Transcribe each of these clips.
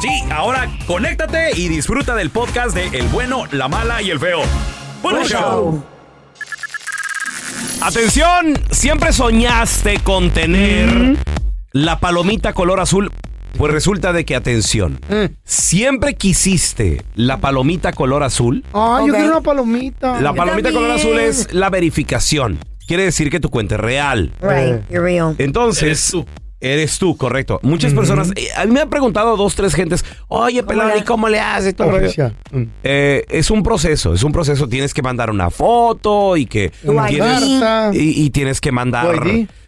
Sí, ahora conéctate y disfruta del podcast de El bueno, la mala y el feo. ¡Buen Buen show! show. Atención, siempre soñaste con tener la palomita color azul. Pues resulta de que, atención, Eh. siempre quisiste la palomita color azul. Ay, yo Ok. quiero una palomita. La palomita color azul es la verificación. Quiere decir que tu cuenta es real. Right, you're real. Entonces, eres tú. Correcto. Muchas personas, eh, a mí me han preguntado dos, tres gentes, oye, pelón, ¿y cómo le haces? Todo el rollo?" Oficial. Mm. Eh, es un proceso, es un proceso. Tienes que mandar una foto y que tienes, Carta. y, y tienes que mandar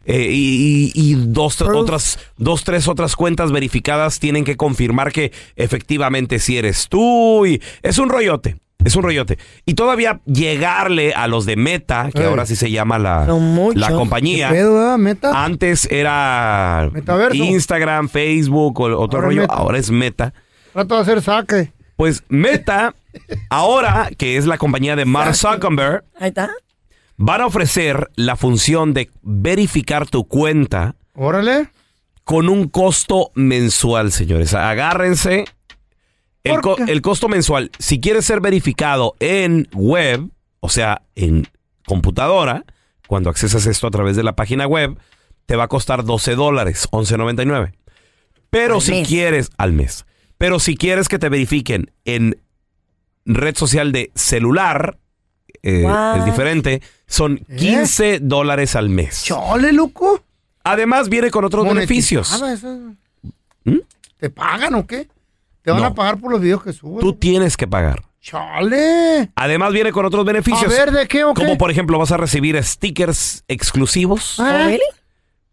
eh, y, y- y dos tr- otras dos tres otras cuentas verificadas tienen que confirmar que efectivamente si eres tú y es un rollote. Es un rollote. Y todavía llegarle a los de Meta, que Ey. ahora sí se llama la, la compañía. ¿Qué pedo, eh, meta? Antes era Metaverso. Instagram, Facebook o otro Ahora rollo. Ahora es Meta. Trato de hacer saque. Pues Meta, ahora que es la compañía de Mark Zuckerberg, Ahí está. van a ofrecer la función de verificar tu cuenta Órale. con un costo mensual, señores. Agárrense. El, el costo mensual, si quieres ser verificado en web, o sea, en computadora, cuando accesas esto a través de la página web, te va a costar 12 dólares, 11.99. Pero Al si mes. quieres, al mes. Pero si quieres que te verifiquen en red social de celular, eh, es diferente, son 15 dólares al mes. Chole, loco. Además viene con otros beneficios. Esa. ¿Mm? ¿Te pagan o qué? ¿Te van No. a pagar por los videos que subes? Tú tienes que pagar. Chale. Además viene con otros A beneficios. ver, ¿de qué o qué? Como por ejemplo vas a recibir stickers exclusivos Ah, really?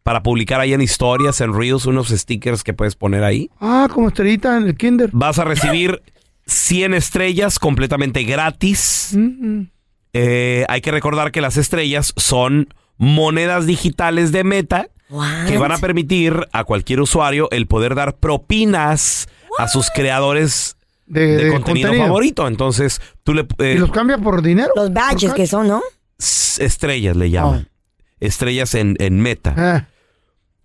para publicar ahí en historias, en Reels, unos stickers que puedes poner ahí. Ah, como estrellita en el kinder. Vas a recibir 100 estrellas completamente gratis. Mm, Eh, hay que recordar que las estrellas son monedas digitales de meta What? que van a permitir a cualquier usuario el poder dar propinas a sus creadores De, de, de contenido, favorito. Entonces, tú le... eh, ¿Y los cambia por dinero? Los badges ¿Por que son, ¿no? estrellas le llaman. Estrellas en, en meta. Ah,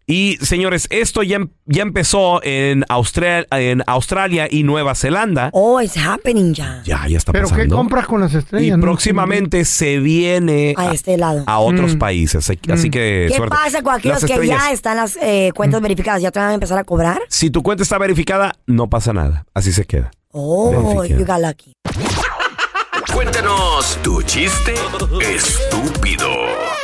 Y señores, esto ya, em- ya empezó en, Austral- en Australia y Nueva Zelanda. Oh, it's happening ya. Ya, ya está ¿Pero qué pasando. compras con las y estrellas? No próximamente se viene A a, este lado. a otros Mm. países. Así, así que ¿Qué suerte. pasa con aquellos Las que estrellas, ya están las eh, cuentas verificadas? ¿Ya te van a empezar a cobrar? Si tu cuenta está verificada, no pasa nada. Así se queda. Oh, you got lucky. Cuéntanos tu chiste estúpido.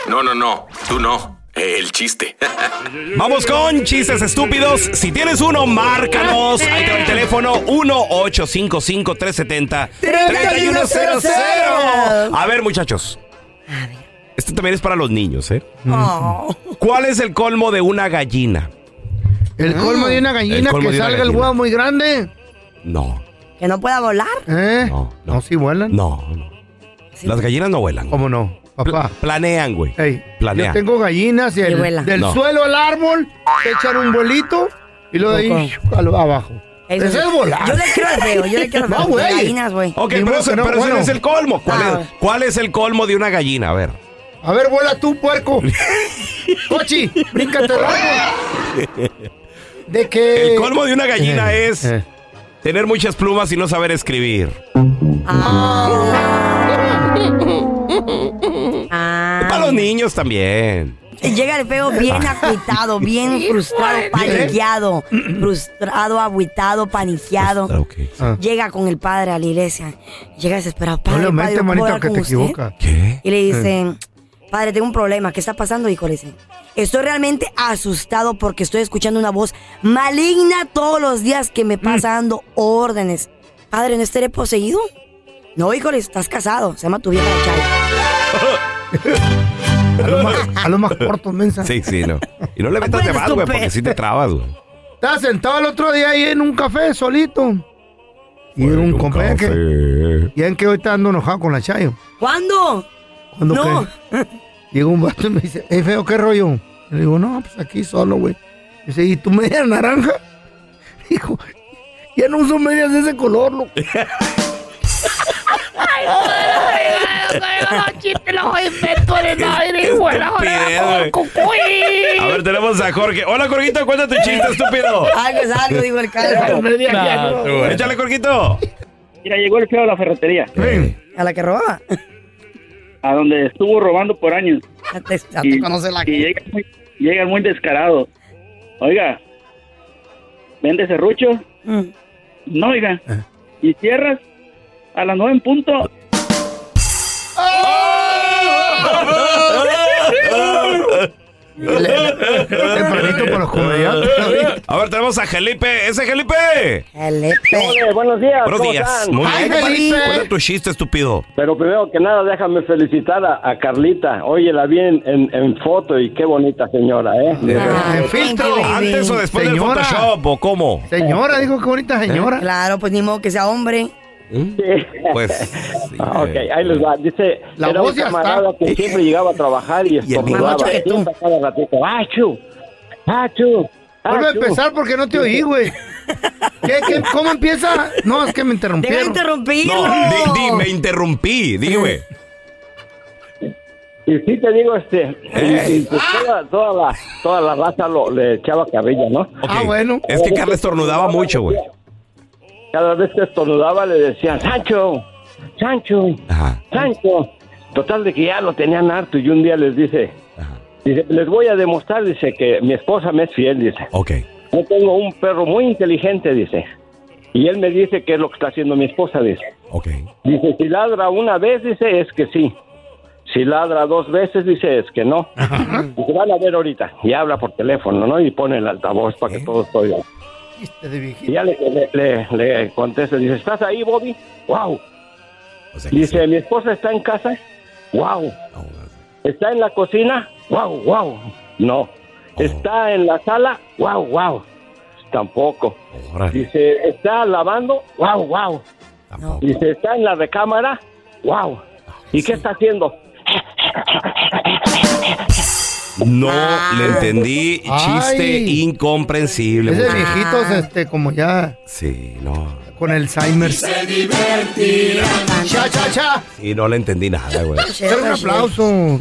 No, no, no, tú no. El chiste. Vamos con chistes estúpidos. Si tienes uno, márcanos. Ahí te va el teléfono 1-855-370-3100. A ver, muchachos. Este también es para los niños, ¿eh? Oh. ¿Cuál es el colmo de una gallina? El colmo de una gallina que salga el huevo muy grande. No, Que no pueda volar. ¿Eh? no, No, no. sí vuelan. No, no. Las gallinas no vuelan. ¿Cómo no? Papá. Pla- planean, güey. Ey, Planean. yo tengo gallinas y, el- del No. suelo al árbol echan un vuelito y lo de ahí al- abajo. Eso Ese es volar. Yo le quiero al feo, yo le quiero al No, feo. güey. De gallinas, güey. Ok, Ni pero, modo ese, que no, pero ese bueno. no es el colmo. ¿Cuál, Ah, es, ¿Cuál es el colmo de una gallina? A ver. A ver, vuela tú, puerco. Cochi, bríncate el árbol. De que... El colmo de una gallina Eh, es eh. tener muchas plumas y no saber escribir. Ah. Para los niños también. Llega el feo bien acuitado, bien frustrado, paniqueado. Frustrado, aguitado, paniqueado. Ok. Ah. Llega con el padre a la iglesia. Llega desesperado. No Padre, ¿puedo manito, que te usted? equivocas. ¿Qué? Y le dice, padre, tengo un problema. ¿Qué está pasando, hijo? Le dice, estoy realmente asustado porque estoy escuchando una voz maligna todos los días que me pasa dando órdenes. Padre, ¿no estaré poseído? No, hijo, estás casado. Se llama tu vieja la Chay. A lo más, a lo más corto, mensa. Sí, sí, no. Y no le metas de Acuérdate, más, güey, porque si te trabas, güey. Estaba sentado el otro día ahí en un café solito. Y Fue un un compañero que... café. Ya en que hoy está ando enojado con la Chayo. ¿Cuándo? ¿Cuándo No. qué? Llega un vato y me dice, hey, feo, ¿qué rollo? Y le digo, no, pues aquí solo, güey. Dice, ¿y tu media naranja? Dijo, ya no uso medias de ese color, loco. Estupidez, güey. A ver, tenemos a Jorge. Hola, Jorgito, cuenta tu chiste, estúpido. Algo es algo, digo el calvo. Échale, Jorgito. Mira, llegó el feo a la ferretería, A la que robaba. a donde estuvo robando por años. Ya te, ya te Y, conoce la y llega, muy, llega muy descarado. Oiga, ¿vende serrucho? Mm. No, oiga. ¿Y cierras? A las nueve en punto. Tempranito para los comediantes. A ver, tenemos a Felipe. ¡Ese Felipe! Hola, buenos días. Buenos ¿cómo días. están? Muy Ay, bien. Felipe. Cuenta tu chiste, estúpido. Pero primero que nada, déjame felicitar a, a Carlita. Oye, la vi en, en- en foto y qué bonita señora, ¿eh? Ah, En filtro. ¿Antes o después Señora. del Photoshop o cómo? Señora, dijo que bonita señora. Claro, pues ni modo que sea hombre. Sí. Pues. sí, Ah, ok, eh. ahí les va. Dice, La era voz un ya camarada está. que siempre llegaba a trabajar y estornudaba. Siempre cada ratito. ¡Achu! ¡Achu! Vuelve a empezar porque no te oí, güey. ¿Qué, qué, cómo empieza? No, es que me Deja interrumpieron. interrumpirlo. No, di, di, me interrumpí. Dime. Y sí te digo, este, y- y pues toda, toda la, toda la raza lo, le echaba carrilla, ¿no? Ah, bueno. Es que Carla estornudaba mucho, güey. Cada vez que estornudaba le decían, Sancho, Sancho, Ajá. Sancho. Total de que ya lo tenían harto y un día les dice, Ajá. dice, les voy a demostrar, dice, que mi esposa me es fiel, dice. Ok. Yo tengo un perro muy inteligente, dice. Y él me dice qué es lo que está haciendo mi esposa, dice. Ok. Dice, si ladra una vez, dice, es que sí. Si ladra dos veces, dice, es que no. Dice, van a ver ahorita. Y habla por teléfono, ¿no? Y pone el altavoz para que todos oigan. Chiste de Y viejito. ya le, le, le- le contesta, dice, ¿estás ahí, Bobby? ¡Wow! O sea que Dice, sí. ¿mi esposa está en casa? ¡Wow! No, ¿Está en la cocina? ¡Wow, wow! No. ¿Está en la sala? ¡Wow, wow! Tampoco. órale, Dice, ¿está lavando? ¡Wow, wow! tampoco. Dice, ¿está en la recámara? ¡Wow! ¿Y qué está haciendo? No Ah. le entendí. Chiste Ay. incomprensible. Es de viejitos, este, como ya Sí, no. con Alzheimer. Cha, cha, cha. Sí, no le entendí nada, güey. Pero un aplauso.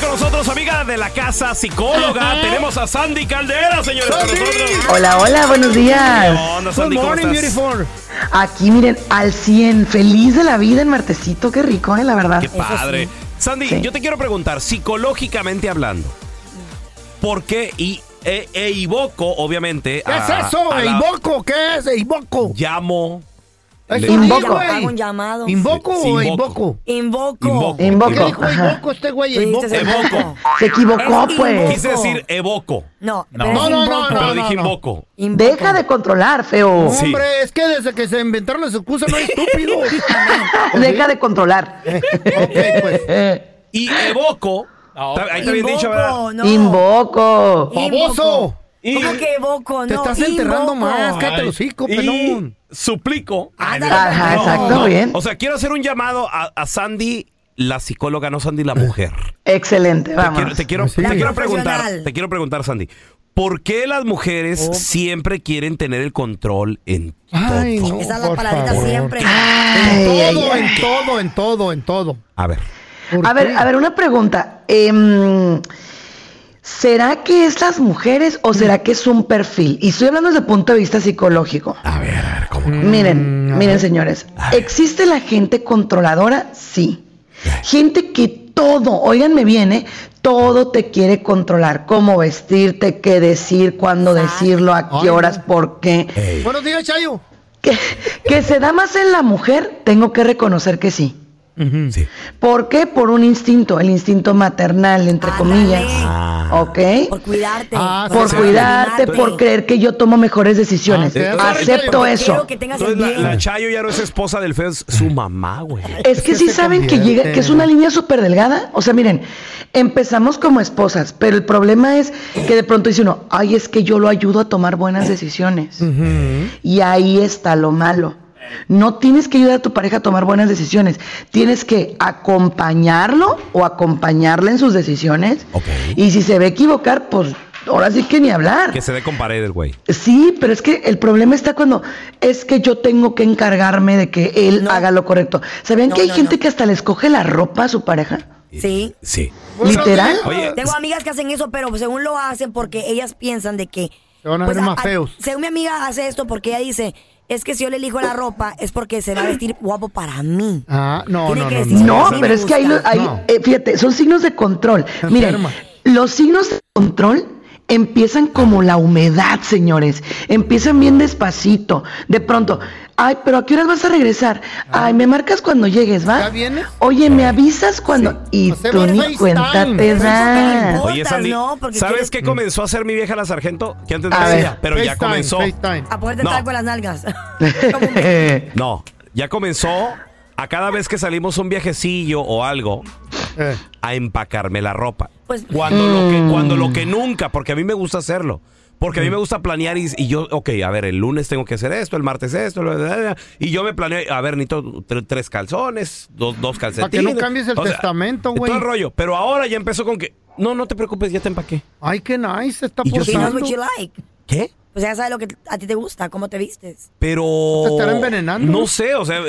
Con nosotros, amiga de la casa, psicóloga. Tenemos a Sandy Caldera, señores, con nosotros. Hola, hola, buenos días. ¿Qué onda, Sandy? ¿Cómo estás? Aquí, miren, al 100, feliz de la vida en martesito, qué rico, eh, la verdad. Qué padre. Sandy, Sí. yo te quiero preguntar, psicológicamente hablando, ¿por qué? Y e, e invoco, obviamente. ¿Qué a- es eso? a la- ¿Invoco? ¿Qué es? ¿Invoco? Llamo. Invoco. Hago un llamado. ¿Invoco Sí, o invoco. invoco? Invoco. Invoco. ¿Qué dijo invoco este güey? Evoco. Se equivocó, Es pues. invoco. Quise decir evoco. No, No. No, no. Pero no, dije no. invoco. Invoco. Deja de controlar, feo. Sí. Hombre, es que desde que se inventaron las excusas no hay estúpido. Deja de controlar. ok, pues. Y evoco. Ahí te habían dicho, ¿verdad? Invoco, no. Invoco. ¡Baboso! ¿Cómo que evoco? Te no, estás enterrando invoco. más, cállate los hocico, Y pelón. Suplico. Ándale, Ajá, no. exacto, bien. O sea, quiero hacer un llamado a, a Sandy, la psicóloga, no Sandy, la mujer. Excelente, Te vamos. quiero, te quiero, te quiero preguntar, profesional. te quiero preguntar, Sandy. ¿Por qué las mujeres Oh. siempre quieren tener el control en Ay, todo? no, Esa es la palabrita favor. siempre. Ay, ay, Todo, ay. en todo, en todo, en todo. A ver. ¿Por A ver, qué? a ver, una pregunta. Em, ¿Será que es las mujeres o será que es un perfil? Y estoy hablando desde el punto de vista psicológico. A ver, a ver, ¿cómo? Miren, miren señores, ¿existe la gente controladora? Sí. Gente que todo, óiganme bien, ¿eh? todo te quiere controlar. Cómo vestirte, qué decir, cuándo decirlo, a qué horas, por qué. Buenos días, Chayo. Que, que se da más en la mujer, tengo que reconocer que sí. Sí. ¿Por qué? Por un instinto, el instinto maternal, entre Ándale. comillas. Ah. ¿Ok? Por cuidarte. Ah, Por sí, cuidarte, por creer que yo tomo mejores decisiones. Ah, Acepto eso. Que Entonces, la, Chayo ya no es esposa del feo, es su mamá, güey. Es que que sí saben que llega, que es una línea súper delgada. O sea, miren, empezamos como esposas, pero el problema es que de pronto dice uno, ay, es que yo lo ayudo a tomar buenas decisiones. Y ahí está lo malo. No tienes que ayudar a tu pareja a tomar buenas decisiones. Tienes que acompañarlo o acompañarla en sus decisiones. Ok. Y si se ve equivocar, pues ahora sí que ni hablar. Que se dé con paredes, güey. Sí, pero es que el problema está cuando es que yo tengo que encargarme de que él No. haga lo correcto. ¿Sabían No, que hay no, gente no. que hasta le escoge la ropa a su pareja? Sí. Sí. ¿Literal? Oye, Tengo amigas que hacen eso, pero según lo hacen porque ellas piensan de que... Se van a ver más feos. según mi amiga hace esto porque ella dice, es que si yo le elijo la ropa es porque se va a vestir guapo para mí. Ah, no, Tiene no, que no, decir, no. No, pero es que ahí, ahí, No. eh, fíjate, son signos de control. Miren, los signos de control empiezan como la humedad, señores. Empiezan bien despacito. De pronto, ay, pero ¿a qué horas vas a regresar? Ay, me marcas cuando llegues, ¿va? ¿Ya vienes? Oye, me avisas cuando... Y Hacemos tú ni cuenta te das. Oye, Sandy, no, porque ¿sabes quieres- qué comenzó a hacer mi vieja la sargento? Que antes no hacía, pero ya comenzó. A poderte No. con las nalgas. No, ya comenzó a cada vez que salimos un viajecillo o algo, Eh. a empacarme la ropa. Pues- cuando, lo Mm. que, cuando lo que nunca, porque a mí me gusta hacerlo. Porque a mí me gusta planear y, y yo, ok, a ver, el lunes tengo que hacer esto, el martes esto, bla, bla, bla, y yo me planeo, a ver, necesito tre- tres calzones, dos, dos calcetines. Para que no cambies el O sea, testamento, güey. Todo el rollo. Pero ahora ya empezó con que, no, no te preocupes, ya te empaqué. Ay, qué nice, está posando. like. ¿Qué? Pues ya sabes lo que a ti te gusta, cómo te vistes. Pero... ¿Te estará envenenando? No sé, o sea...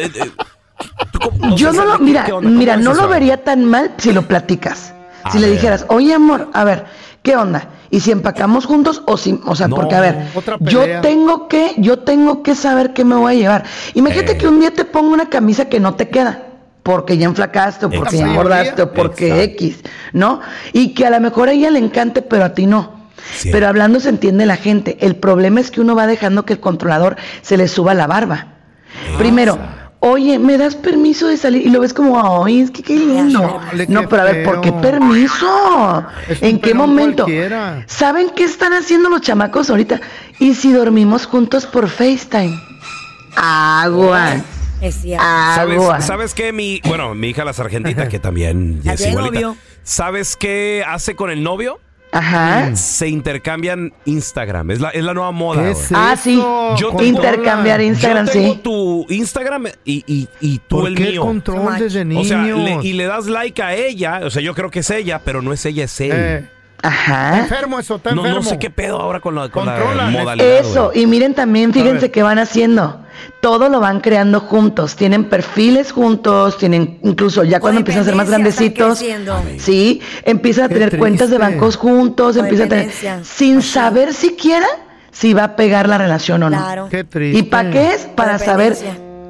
eh, eh, ¿tú cómo- Yo no lo, mira, ¿qué onda? ¿Cómo mira, no lo vería tan mal si lo platicas. A si le dijeras, oye amor, a ver, ¿qué onda? Y si empacamos juntos o si, o sea, No, porque a ver, yo tengo que, yo tengo que saber qué me voy a llevar. Imagínate Eh. que un día te pongo una camisa que no te queda. porque ya enflacaste o porque ya engordaste o porque X, ¿no? Y que a lo mejor a ella le encante, pero a ti no. Pero hablando se entiende la gente. El problema es que uno va dejando que el controlador se le suba la barba. Primero, oye, ¿me das permiso de salir? Y lo ves como, ay, es que qué lindo. Chale, No, qué pero a ver, ¿por qué permiso? Es ¿En qué momento? cualquiera. ¿Saben qué están haciendo los chamacos ahorita? ¿Y si dormimos juntos por FaceTime? Agua. Es cierto. ¿Sabes, Agua. ¿Sabes qué? Mi, bueno, mi hija la sargentita, que también ya es igualita. novio. ¿Sabes qué hace con el novio? Ajá. Se intercambian Instagram. Es la, es la nueva moda. ¿Qué güey. es Ah, sí. Yo tengo- Intercambiar Instagram, Yo tengo sí. tu Instagram y, y, y tú ¿Por el qué mío. control desde O niños? sea, le- y le das like a ella. O sea, yo creo que es ella, pero no es ella, es él. Eh, Ajá. enfermo eso, está no, enfermo. no sé qué pedo ahora con la, con la Controlan. modalidad. Eso, y miren también, fíjense qué van haciendo. Todo lo van creando juntos. Tienen perfiles juntos, tienen incluso ya cuando empiezan a ser más grandecitos. Sí, empiezan a Qué tener cuentas de bancos juntos, empiezan a tener. Sin saber siquiera si va a pegar la relación o no. Claro. Qué triste. ¿Y para qué es? Para saber.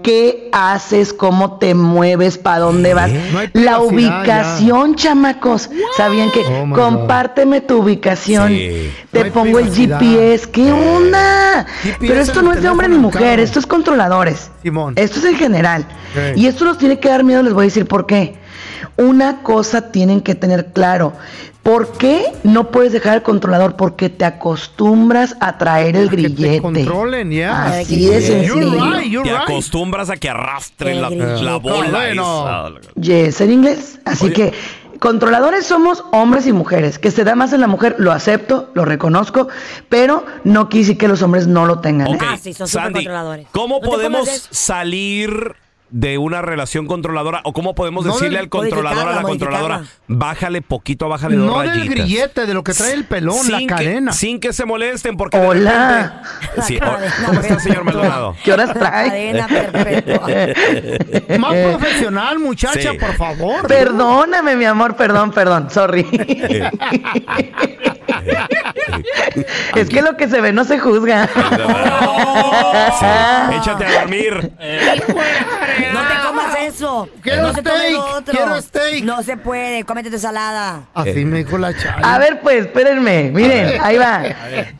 Qué haces, cómo te mueves, para dónde vas. No La ubicación, chamacos. ¿Sabían que? Oh, compárteme tu ubicación. Sí. Te No pongo el. GPS. ¿Qué onda? GPS Pero esto no es de hombre ni mujer, esto es controladores. Simón. Esto es en general. Y esto nos tiene que dar miedo, les voy a decir por qué. Una cosa tienen que tener claro. ¿Por qué no puedes dejar al controlador? Porque te acostumbras a traer el Que te grillete. controlen, ya. Así de sencillo. You're right, you're Te right. acostumbras a que arrastren la, bola. Esa. Yes, en inglés. Así que controladores somos hombres y mujeres. Que se da más en la mujer, lo acepto, lo reconozco, pero no decir que los hombres no lo tengan. ¿eh? Ok, Ah, sí, son Sandy, supercontroladores. ¿cómo ¿No te podemos salir de una relación controladora o cómo podemos No decirle del- al controlador a la controladora, bájale poquito, bájale No dos del rayitas? grillete, de lo que trae el pelón, la que, cadena. sin que se molesten porque de Hola. repente- Sí, La cadena ¿Cómo está, señor. Maldonado? ¿Qué horas trae? Cadena perpetua. Más profesional, muchacha, Sí. por favor. Perdóname, mi amor, perdón, perdón, sorry. es que lo que se ve no se juzga. Sí, échate a dormir. No te comas eso. Quiero no steak, quiero. No se puede. Cómete tu ensalada. Así me dijo la chava. A ver, pues, espérenme, miren, ahí va.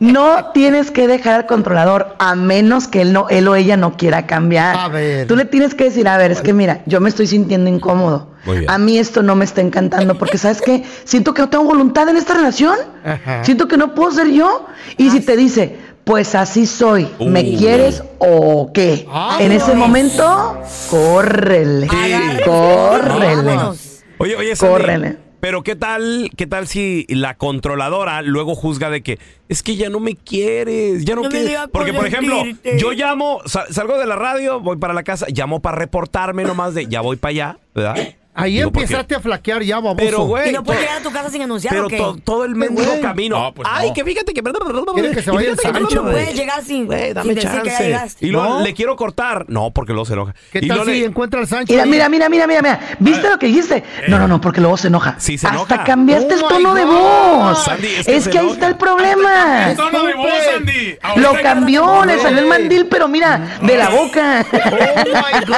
No tienes que dejar al controlador a menos que él no, él o ella no quiera cambiar. A ver. Tú le tienes que decir, a ver, es que mira, yo me estoy sintiendo incómodo. A mí esto no me está encantando porque, ¿sabes qué? Siento que no tengo voluntad en esta relación. Ajá. Siento que no puedo ser yo. Y si te dice, pues así soy, ¿me quieres o qué? Ah, en ese momento, córrele, Agárrense, córrele. vámonos. Oye, oye, Sandy, Córrele. pero ¿qué tal, qué tal si la controladora luego juzga de que es que ya no me quieres, ya no, quieres? Porque, por ejemplo, yo llamo, sa- salgo de la radio, voy para la casa, llamo para reportarme nomás de ya voy para allá, ¿verdad? Ahí Digo, porque- empezaste a flaquear ya, baboso. Pero, güey, ¿Y no puedes to- llegar a tu casa sin anunciar pero o qué? to- todo el mendigo güey. camino. No, pues Ay, no. que fíjate que... Quiere que se vaya el que- Sancho, No puedes llegar sin, Güey, dame sin decir que chance. llegaste. Y luego No. le quiero cortar. No, porque luego se enoja. ¿Qué Y tal si le- encuentra al Sancho? Mira, mira, mira, mira, mira, mira. ¿Viste lo que dijiste? No, no, no, porque luego se enoja. Sí, se Hasta enoja. cambiaste Oh el my tono de voz. Sandy, es es que que, se ahí está el problema. Lo cambió, le salió el mandil, pero mira, de la boca. Oh my God.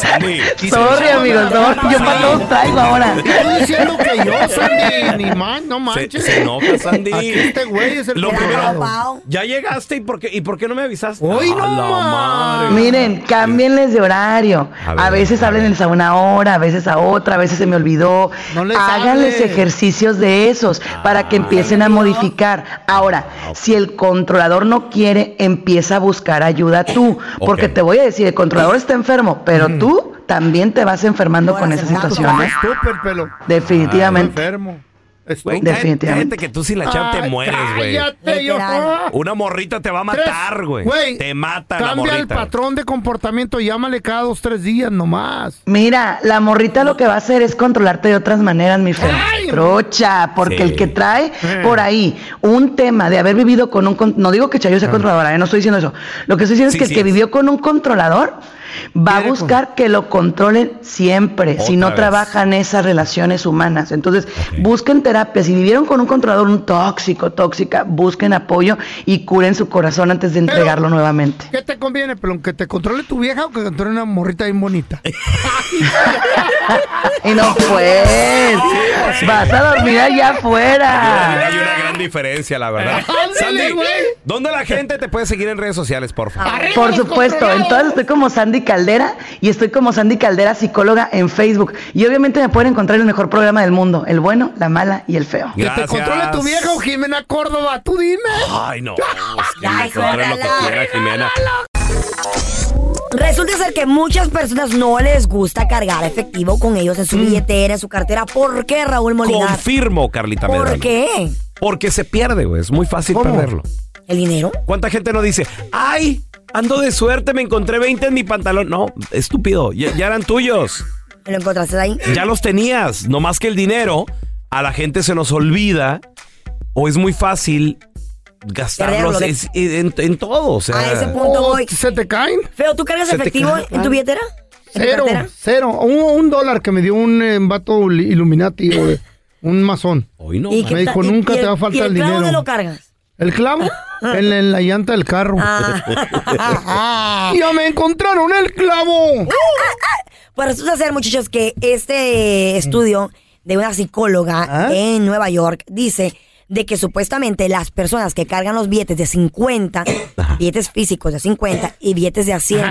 Sandy. Sorry, amigos, sorry. Yo para todos traigo ahora. Estoy diciendo que yo, Sandy, ni man, no Se, manches. se enoja, Sandy. Aquí este güey es el Lo controlado. primero, ya llegaste y por qué, y por qué no me avisaste. Hoy no más. madre. Miren, cámbienles de horario. A veces a háblenles a una hora, a veces a otra, a veces se me olvidó. No les Háganles hables. ejercicios de esos para que empiecen a modificar. Ahora, si el controlador no quiere, empieza a buscar ayuda tú. Porque te voy a decir, el controlador está enfermo, pero tú también te vas enfermando con esas situaciones. Definitivamente. Enfermo. Güey, Definitivamente. cállate que tú si la chava te mueres, güey. Cállate, yo. Literal. Una morrita te va a matar, güey. Te mata la Cambia el morrita. patrón de comportamiento, llámale cada dos, tres días nomás. Mira, la morrita lo que va a hacer es controlarte de otras maneras, mi. Ay, Trocha, porque Sí. el que trae Eh. por ahí un tema de haber vivido con un... No digo que Chayo sea controladora, eh, no estoy diciendo eso. Lo que estoy diciendo Sí, es que sí el que es. vivió con un controlador va a buscar que lo controlen siempre, si no vez. trabajan esas relaciones humanas. Entonces, busquen terapia, si vivieron con un controlador, un tóxico, tóxica, busquen apoyo y curen su corazón antes de entregarlo nuevamente. ¿Qué te conviene, pelón? ¿Que te controle tu vieja o que controle una morrita bien bonita? Y no pues, vas a dormir allá afuera. Hay una gran diferencia, la verdad. Sandy, ¿dónde la gente te puede seguir en redes sociales, por favor? Por supuesto, en todas estoy como Sandy Caldera y estoy como Sandy Caldera, psicóloga en Facebook. Y obviamente me pueden encontrar en el mejor programa del mundo, el bueno, la mala y el feo. ¿Que te controle tu vieja o Jimena Córdoba? Tú dime. Ay, no. es que me controle lo que quiera, Jimena. Resulta ser que muchas personas no les gusta cargar efectivo con ellos en su billetera, en su cartera. ¿Por qué, Raúl Molina? Confirmo, Carlita ¿Por Medrano. qué? Porque se pierde, güey. Es muy fácil perderlo. ¿El dinero? ¿Cuánta gente no dice, ay, ando de suerte, me encontré 20 en mi pantalón? No, estúpido, ya, ya eran tuyos. ¿Me lo encontraste ahí? Ya los tenías. No más que el dinero, a la gente se nos olvida o es muy fácil gastarlos es- en, en todo. O sea, A ese punto voy. ¿Se te caen? Feo, ¿tú cargas efectivo en tu billetera? ¿En tu Cero, cero. Un, un dólar que me dio un eh, vato Illuminati. Un masón. Hoy no. ¿Y Me dijo? ¿Y- nunca y te el- va a ¿Y faltar el el clavo dinero. dónde lo cargas? ¿El clavo? en, la- en la llanta del carro. Ah. ¡Ya me encontraron el clavo! Pues resulta ser, muchachos, que este estudio de una psicóloga ¿Ah? en Nueva York dice de que supuestamente las personas que cargan los billetes de 50, billetes físicos de 50 y billetes de a 100,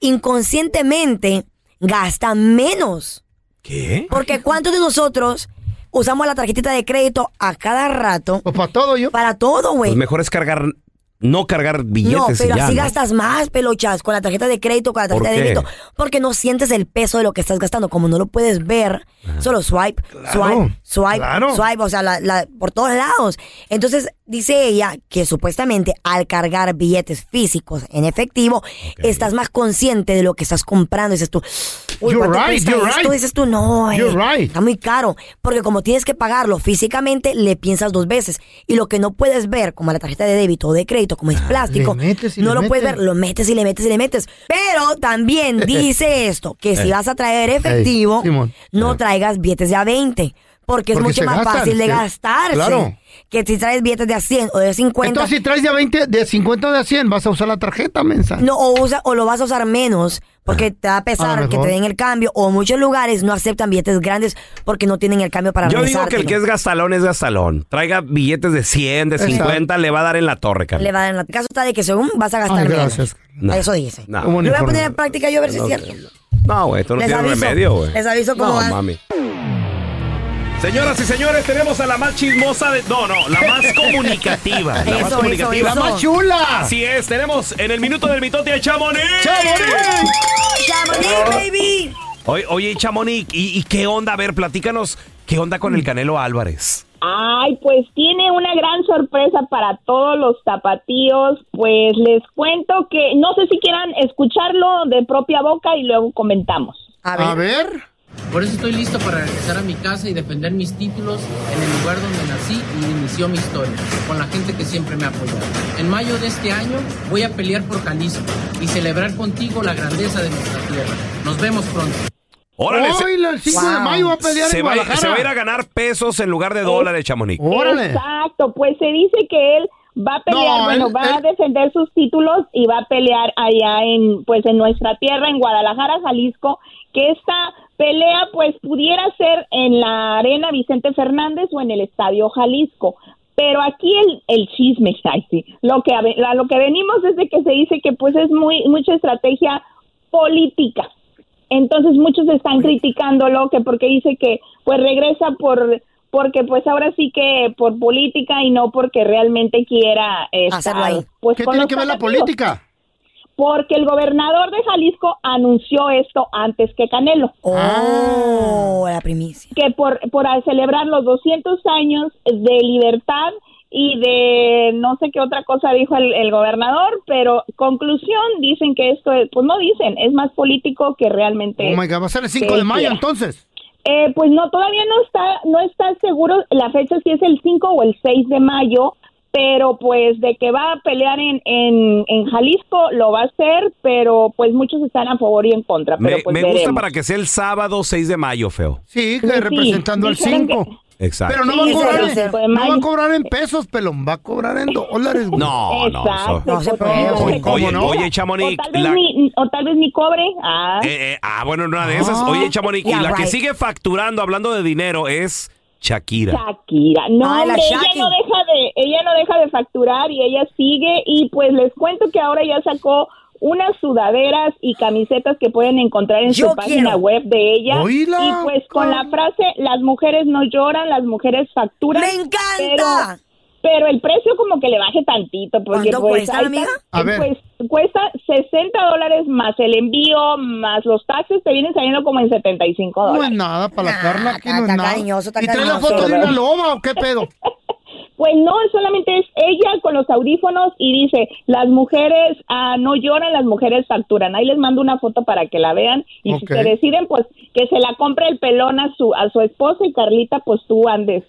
inconscientemente gastan menos. ¿Qué? Porque ¿cuántos de nosotros usamos la tarjetita de crédito a cada rato? Pues para todo yo. Para todo, güey. Pues mejor es cargar, no cargar billetes No, y pero ya, así ¿no? gastas más, pelochas, con la tarjeta de crédito, con la ¿Por tarjeta de débito, porque no sientes el peso de lo que estás gastando. Como no lo puedes ver, solo swipe, swipe, swipe, claro. swipe, o sea, la- la- por todos lados. Entonces, dice ella que supuestamente al cargar billetes físicos en efectivo, estás más consciente de lo que estás comprando. Dices tú, uy, You're ¿cuánto right, cuesta you're esto? right. Dices tú, no, eh, You're right. está muy caro. Porque como tienes que pagarlo físicamente, le piensas dos veces. Y lo que no puedes ver, como la tarjeta de débito o de crédito, como es plástico, Ah, metes y no lo puedes ver, lo metes y le metes y le metes. Pero también dice esto, que si Eh. vas a traer efectivo, no traigas billetes de a 20. Porque es Porque mucho más gastan, fácil de sí. gastarse. Claro. Que si traes billetes de a 100 o de 50. Entonces, si traes de 20, de 50 o de 100, vas a usar la tarjeta, mensa. no, o, usa, o lo vas a usar menos porque te va a A pesar que te den el cambio. O muchos lugares no aceptan billetes grandes porque no tienen el cambio para Yo digo que el que es gastalón es gastalón. Traiga billetes de 100, de 50, le va a dar en la torre. Le va a dar en la... El caso está de que según vas a gastar Ay, menos. No. Eso dice. No. Lo voy a poner en práctica yo a ver si es cierto. No, güey, esto no Les tiene aviso, remedio, güey. les aviso cómo no, va. mami. Señoras y señores, tenemos a la más chismosa de... No, no, la más comunicativa. La más Eso, comunicativa. eso, eso. ¡La más chula! Así es, tenemos en el minuto del mitote a Chamonix. ¡Chamonix, baby! Oye, oye Chamonix, ¿y, y qué onda? A ver, platícanos, ¿qué onda con el Canelo Álvarez? Ay, pues tiene una gran sorpresa para todos los tapatíos. Pues les cuento que no sé si quieran escucharlo de propia boca y luego comentamos. A ver. Por eso estoy listo para regresar a mi casa y defender mis títulos en el lugar donde nací y inició mi historia, con la gente que siempre me ha apoyado. En mayo de este año voy a pelear por Jalisco y celebrar contigo la grandeza de nuestra tierra. Nos vemos pronto. Órale, Hoy, el 5 de Wow. mayo va a pelear se, en va, a- se va a ir a ganar pesos en lugar de dólares, Chamonix. Órale. Exacto, pues se dice que él va a pelear, No, bueno, él- va a él- defender sus títulos y va a pelear allá en, pues en nuestra tierra, en Guadalajara, Jalisco, que esta pelea pues pudiera ser en la Arena Vicente Fernández o en el Estadio Jalisco. Pero aquí el, el chisme, ay, sí, lo que, a ve- a lo que venimos es de que se dice que pues es muy mucha estrategia política. Entonces muchos están criticándolo que porque dice que pues regresa por porque pues ahora sí que por política y no porque realmente quiera estar, Hacerlo ahí. pues ¿Qué con tiene que ver la política? Porque el gobernador de Jalisco anunció esto antes que Canelo. Oh, la primicia. Que por, por celebrar los 200 años de libertad y de no sé qué otra cosa dijo el, el gobernador, pero conclusión dicen que esto es, pues no dicen, es más político que realmente. Oh my God, va a ser el 5 que de mayo quiera. entonces. Eh, pues no, todavía no está, no está seguro la fecha si es el 5 o el 6 de mayo, pero pues de que va a pelear en, en, en Jalisco lo va a hacer, pero pues muchos están a favor y en contra. Pero Me, pues me gusta para que sea el sábado 6 de mayo, feo. Sí, que Sí, representando al dijeron 5. que- Exacto. Pero no va, a Sí, cobrar, en- no va a cobrar en pesos, pelón. Va a cobrar en dólares. güey. No, no. eso- No se puede. Oye, ¿Cómo oye, no? oye, O Chamonix. tal, vez la- mi, o tal vez mi cobre. Ah, eh, eh, ah, bueno, una de esas. Ah. Oye, Chamonix, y la que right. sigue facturando, hablando de dinero, es Shakira. Shakira. No, Ay, la hombre, ella no deja de, ella no deja de facturar y ella sigue y pues les cuento que ahora ya sacó unas sudaderas y camisetas que pueden encontrar en Yo su página quiero. web de ella. Oíla, y pues con la frase las mujeres no lloran, las mujeres facturan. ¡Me encanta! Pero, pero el precio como que le baje tantito porque ¿Cuánto pues cuesta, amiga? está- A ver. pues cuesta 60 dólares más el envío más los taxes te vienen saliendo como en 75 No dólares. es nada para la Nah, Carla. Aquí no es nada. cariñoso, ¿Y trae la foto de una loba o qué pedo? Pues no, solamente es ella con los audífonos y dice, las mujeres ah, no lloran, las mujeres facturan. Ahí les mando una foto para que la vean y si se deciden, pues que se la compre el pelón a su, a su esposa y Carlita, pues tú andes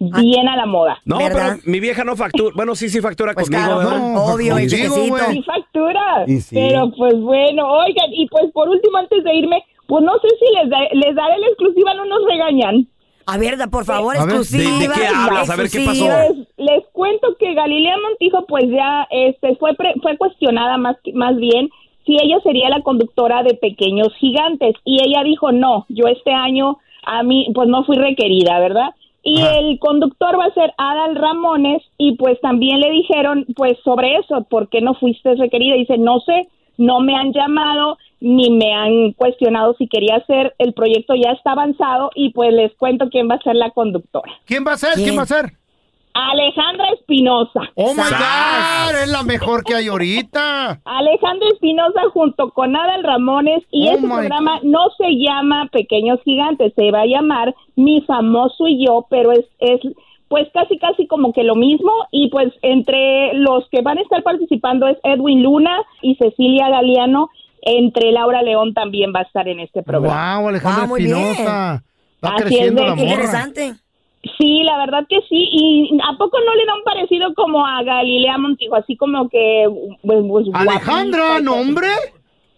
bien a la moda. No, ¿Verdad? pero mi vieja no factura. Bueno, sí, sí factura Pues conmigo. claro, ¿verdad? No, obvio, y. Sí factura, Y sí. pero pues bueno, oigan, y pues por último, antes de irme, pues no sé si les, da- les daré la exclusiva, no nos regañan. A ver, da- por favor, A ver, ¿de- exclusiva. de qué hablas? A ver, ¿qué pasó? exclusiva. Pues, les cuento que Galilea Montijo pues ya este fue pre- fue cuestionada más más bien si ella sería la conductora de Pequeños Gigantes y ella dijo no, yo este año a mí pues no fui requerida, ¿verdad? Y el conductor va a ser Adal Ramones y pues también le dijeron pues sobre eso, ¿por qué no fuiste requerida? dice, no sé, no me han llamado ni me han cuestionado si quería hacer, el proyecto ya está avanzado y pues les cuento quién va a ser la conductora. ¿Quién va a ser? ¿Quién, ¿Quién? va a ser? Alejandra Espinosa. Oh my. God, es la mejor que hay ahorita. Alejandra Espinosa junto con Adal Ramones y Oh ese my programa no se llama Pequeños Gigantes, se va a llamar Mi Famoso y Yo, pero es, es pues casi casi como que lo mismo y pues entre los que van a estar participando es Edwin Luna y Cecilia Galeano, entre Laura León también va a estar en este programa. Wow, Alejandra Ah. Espinosa. Va Así es creciendo de la que morra. Interesante. Sí, la verdad que sí. ¿Y a poco no le da un parecido como a Galilea Montijo? Así como que... Pues, pues, Alejandra, guapita, nombre.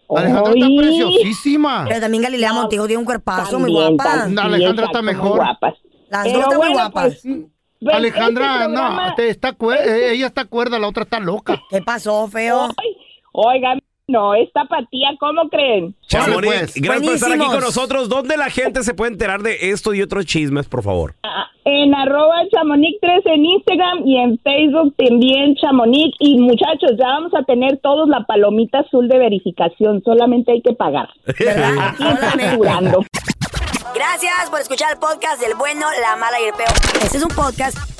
Alejandra está preciosísima. Pero también Galilea Montijo tiene un cuerpazo muy También, guapa. también, Alejandra está muy mejor. guapas. Las Pero dos están muy guapas. pues, pues, Alejandra, este programa- no, te- está eh, ella está cuerda, la otra está loca. ¿Qué pasó, feo? Ay, Oigan, no, esta patía, ¿cómo creen? Chamonix, pues. gracias por estar aquí con nosotros. ¿Dónde la gente se puede enterar de esto y otros chismes, por favor? Ah, En arroba chamonix 3 en Instagram y en Facebook también chamonix. Y muchachos, ya vamos a tener todos la palomita azul de verificación, solamente hay que pagar. ¿Verdad? Aquí. Gracias por escuchar el podcast del bueno, la mala y el peor. Este es un podcast